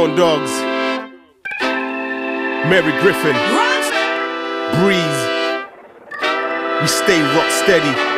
Horn Dogs, Mary Griffin, Breeze. We stay rock steady.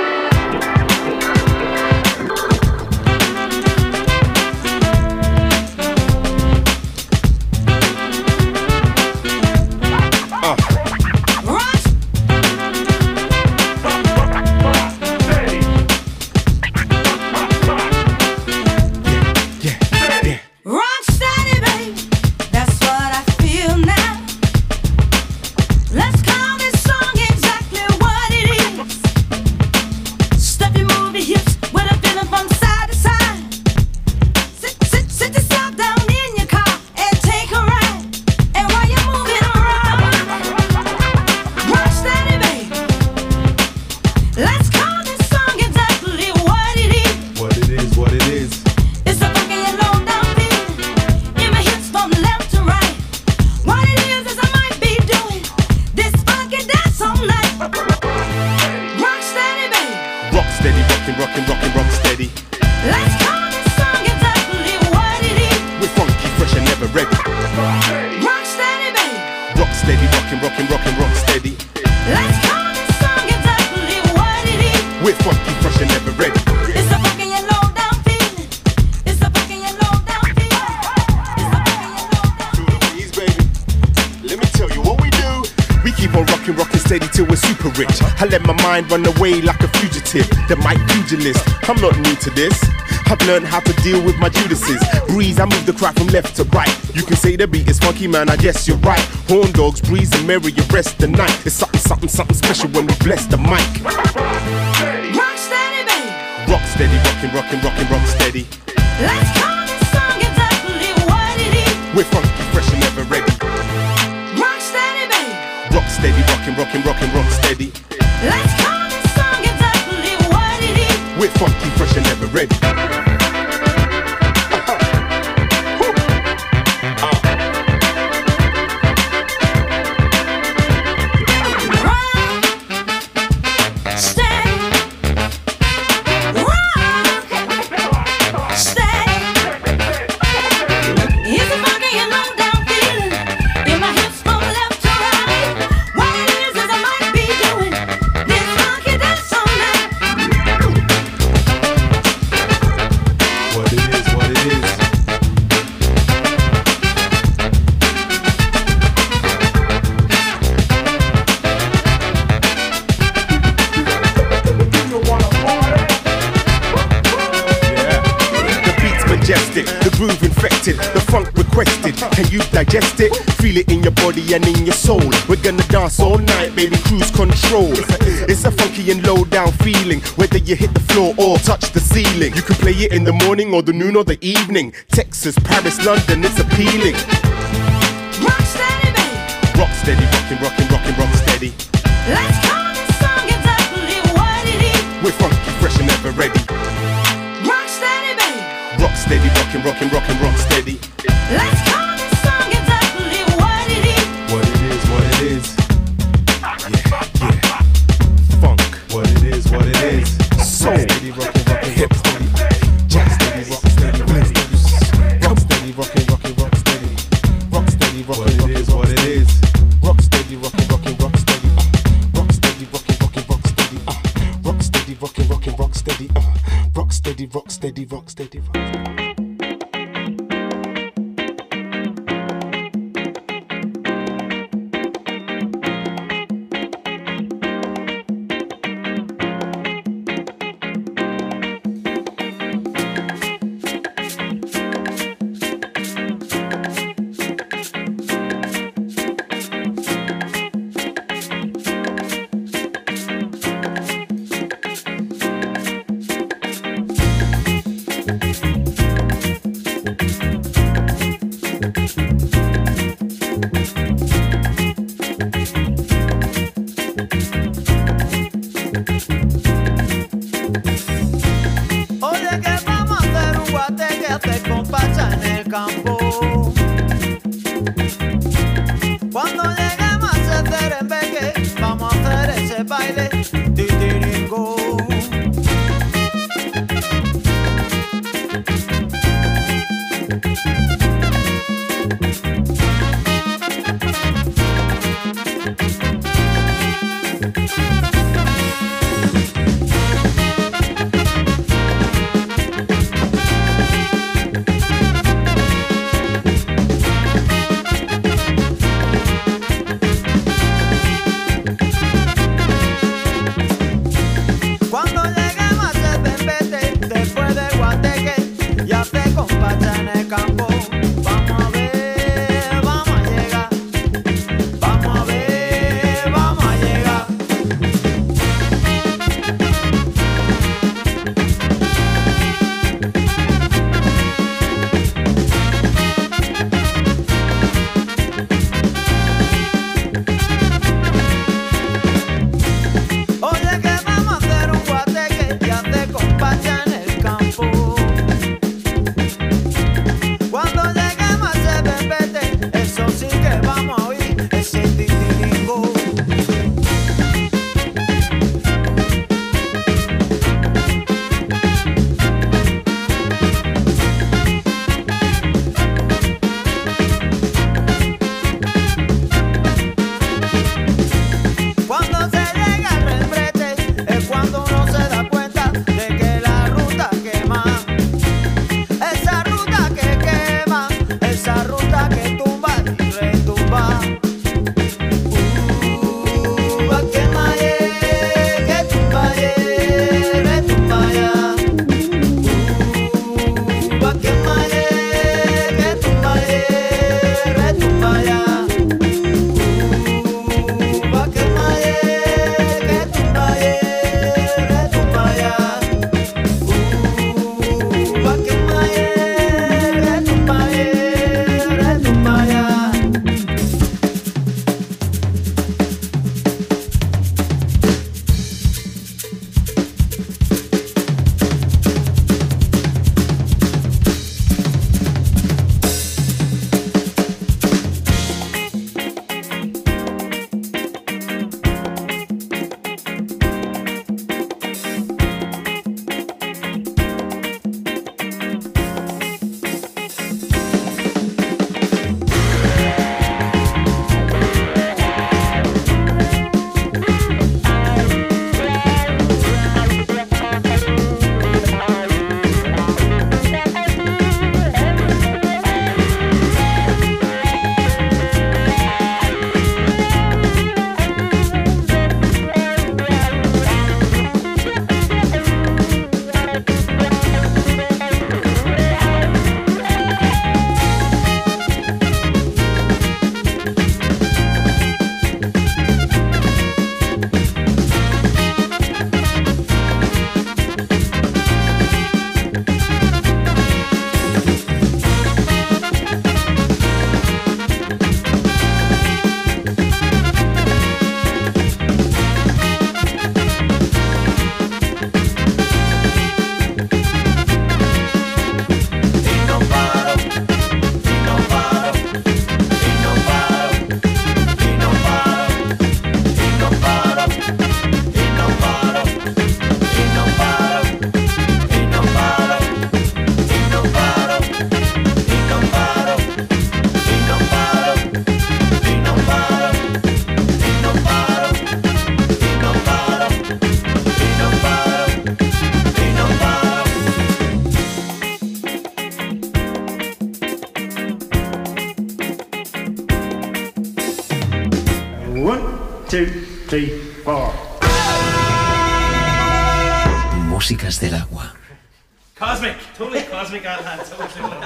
I let my mind run away like a fugitive. The mic pugilist. I'm not new to this. I've learned how to deal with my Judases. Breeze, I move the crowd from left to right. You can say the beat is funky, man. I guess you're right. Horn dogs, breeze, and merry, you rest the night. It's something, something, something special when we bless the mic. Rock steady, babe. Rock steady, rocking, rocking, rocking, rock steady. Let's call this song exactly what it is. We're funky, fresh and never ready. Rock steady, babe. Rock steady, rocking, rocking, rocking, rock steady. Let's call this song exactly what it is. We're funky, fresh and never ready. Can you digest it? Feel it in your body and in your soul. We're gonna dance all night, baby, cruise control. It's a funky and low down feeling, whether you hit the floor or touch the ceiling. You can play it in the morning or the noon or the evening. Texas, Paris, London, it's appealing. Rock steady, babe. Rock steady, rockin', rockin', rockin', rock steady. Let's call this song exactly what it is. We're funky, fresh and ever ready. Rock steady, babe. Rock steady, rockin', rockin', rockin', rock steady.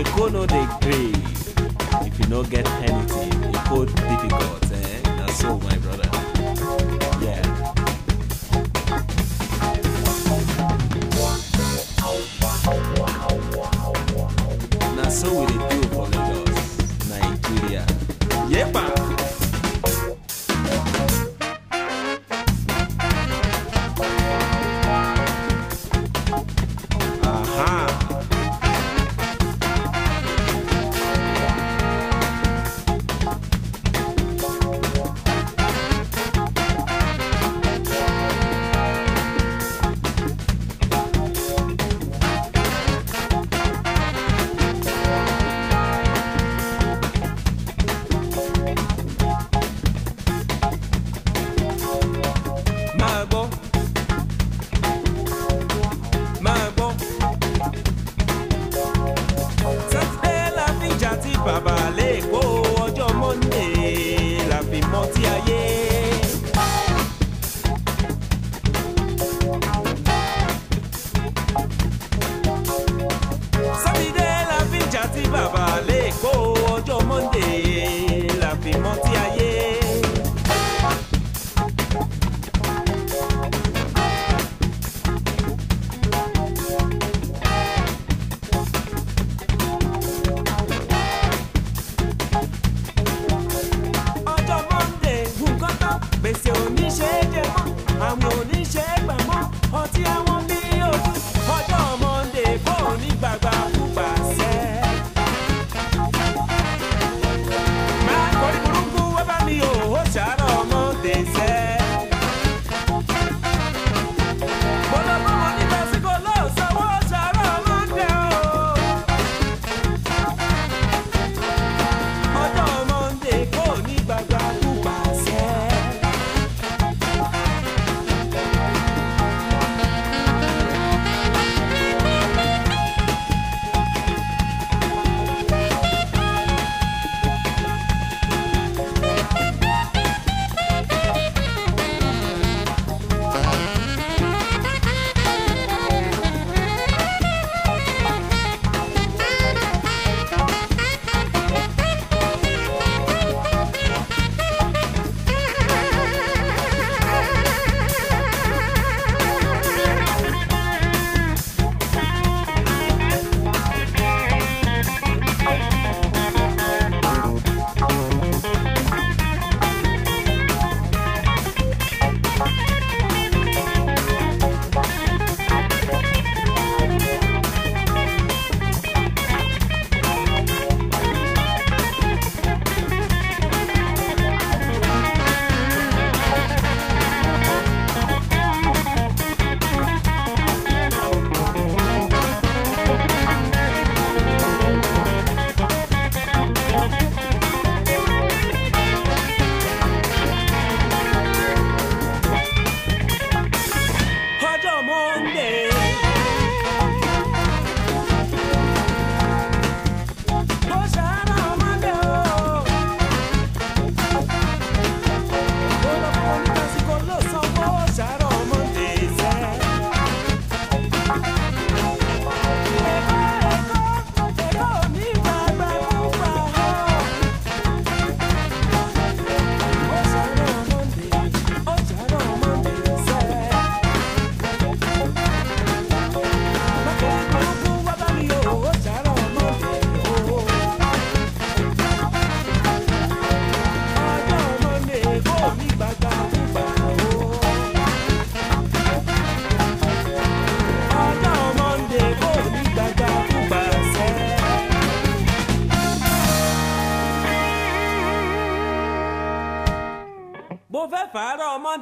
Eko no dey grave if you no get anything, Eko difficult, eh? Na so, my brother. Yeah. Na so we dey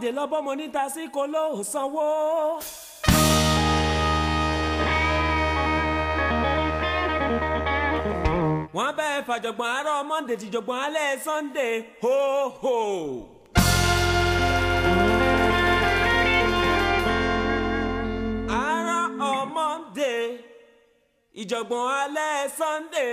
tètè lọ bọ́mọ níta sí kó ló sanwó. wọ́n bẹ́ẹ̀ fàjọ̀gbọ̀n àárọ̀ monday tìjọ̀gbọ̀n alẹ́ sunday ho ho. àárọ̀ on monday ìjọ̀gbọ̀n alẹ́ sunday.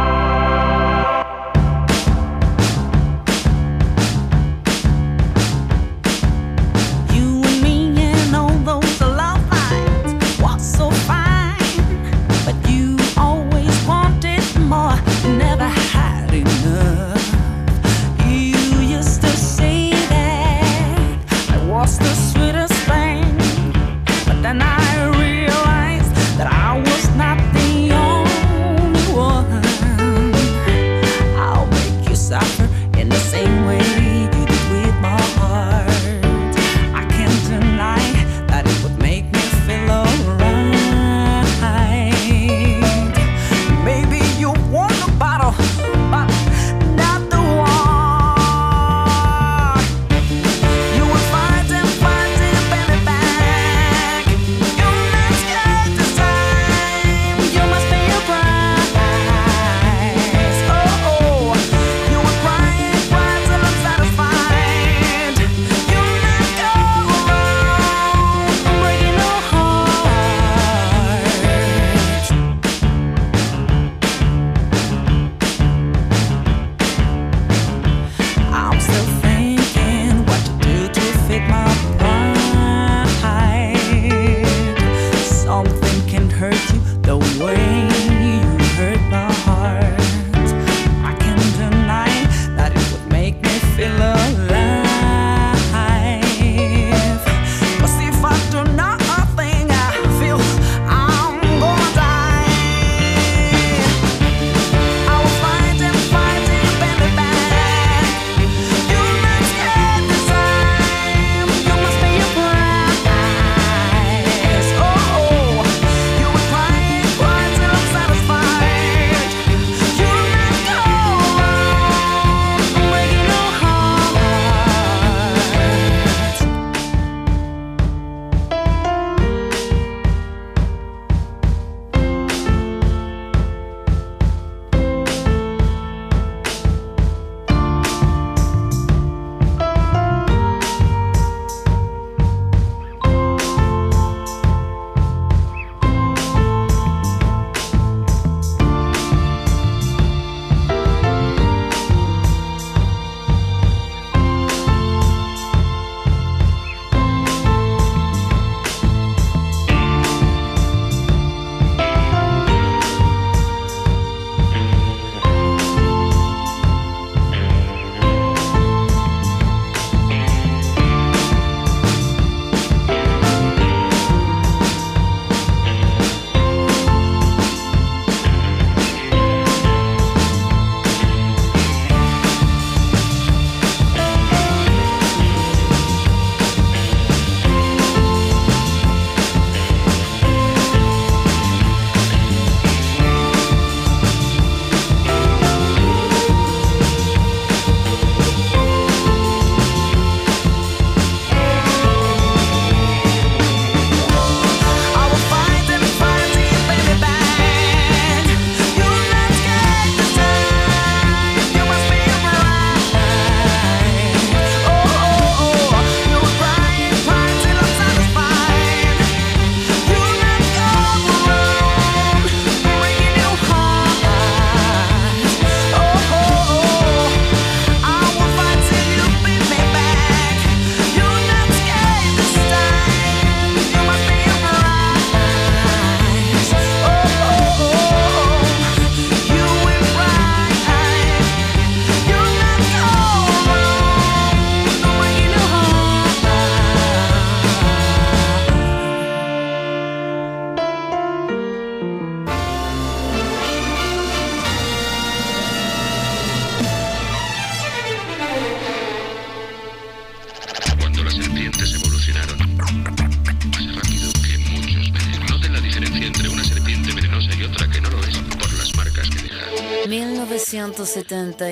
1970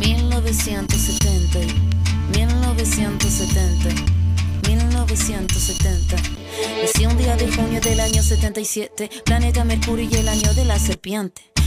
1970 1970 1970. Nací un día de junio del año 77, planeta Mercurio y el año de la serpiente.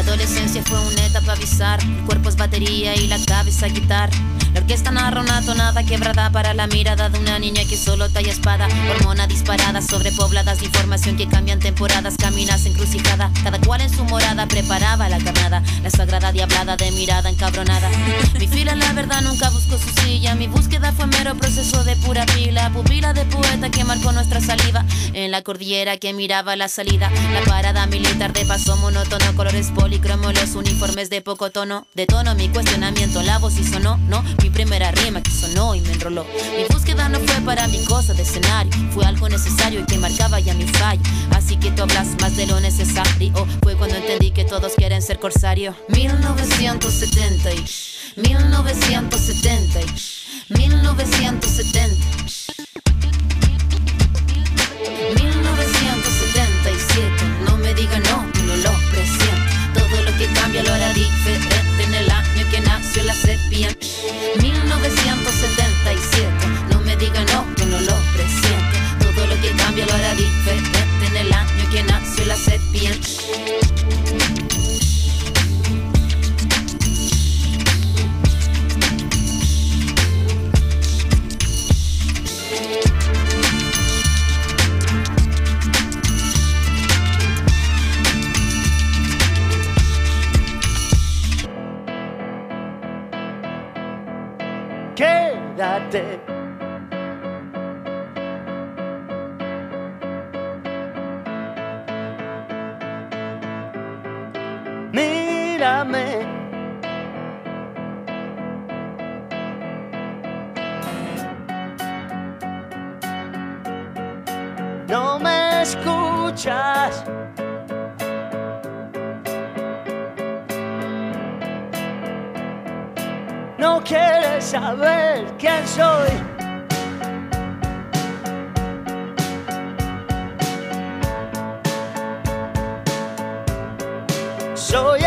Adolescencia fue una etapa bizarra. El cuerpo es batería y la cabeza guitarra. La orquesta narra una tonada quebrada para la mirada de una niña que solo talla espada. Hormona disparada, sobrepobladas información que cambian temporadas. Caminas encrucijada, cada cual en su morada preparaba la carnada. La sagrada diablada de mirada encabronada. Mi fila, la verdad, nunca buscó su silla. Mi búsqueda fue mero proceso de pura pila. Pupila de poeta que marcó nuestra saliva. En la cordillera que miraba la salida. La parada militar de paso monótono, colores policromos, los uniformes de poco tono. De tono mi cuestionamiento, la voz y sonó, no. Mi primera rima que sonó y me enroló. Mi búsqueda no fue para mi cosa de escenario, fue algo necesario y que marcaba ya mi fallo. Así que tú hablas más de lo necesario. Fue cuando entendí que todos quieren ser corsario. 1970 y 1970 y 1970. 1977, no me diga no, que no lo presiento. Todo lo que cambia lo hará diferente en el año que nació la sepia. 1977, no me diga no, que no lo presiento. Todo lo que cambia lo hará diferente en el año que nació la sepia. that day. Saber quién soy. Soy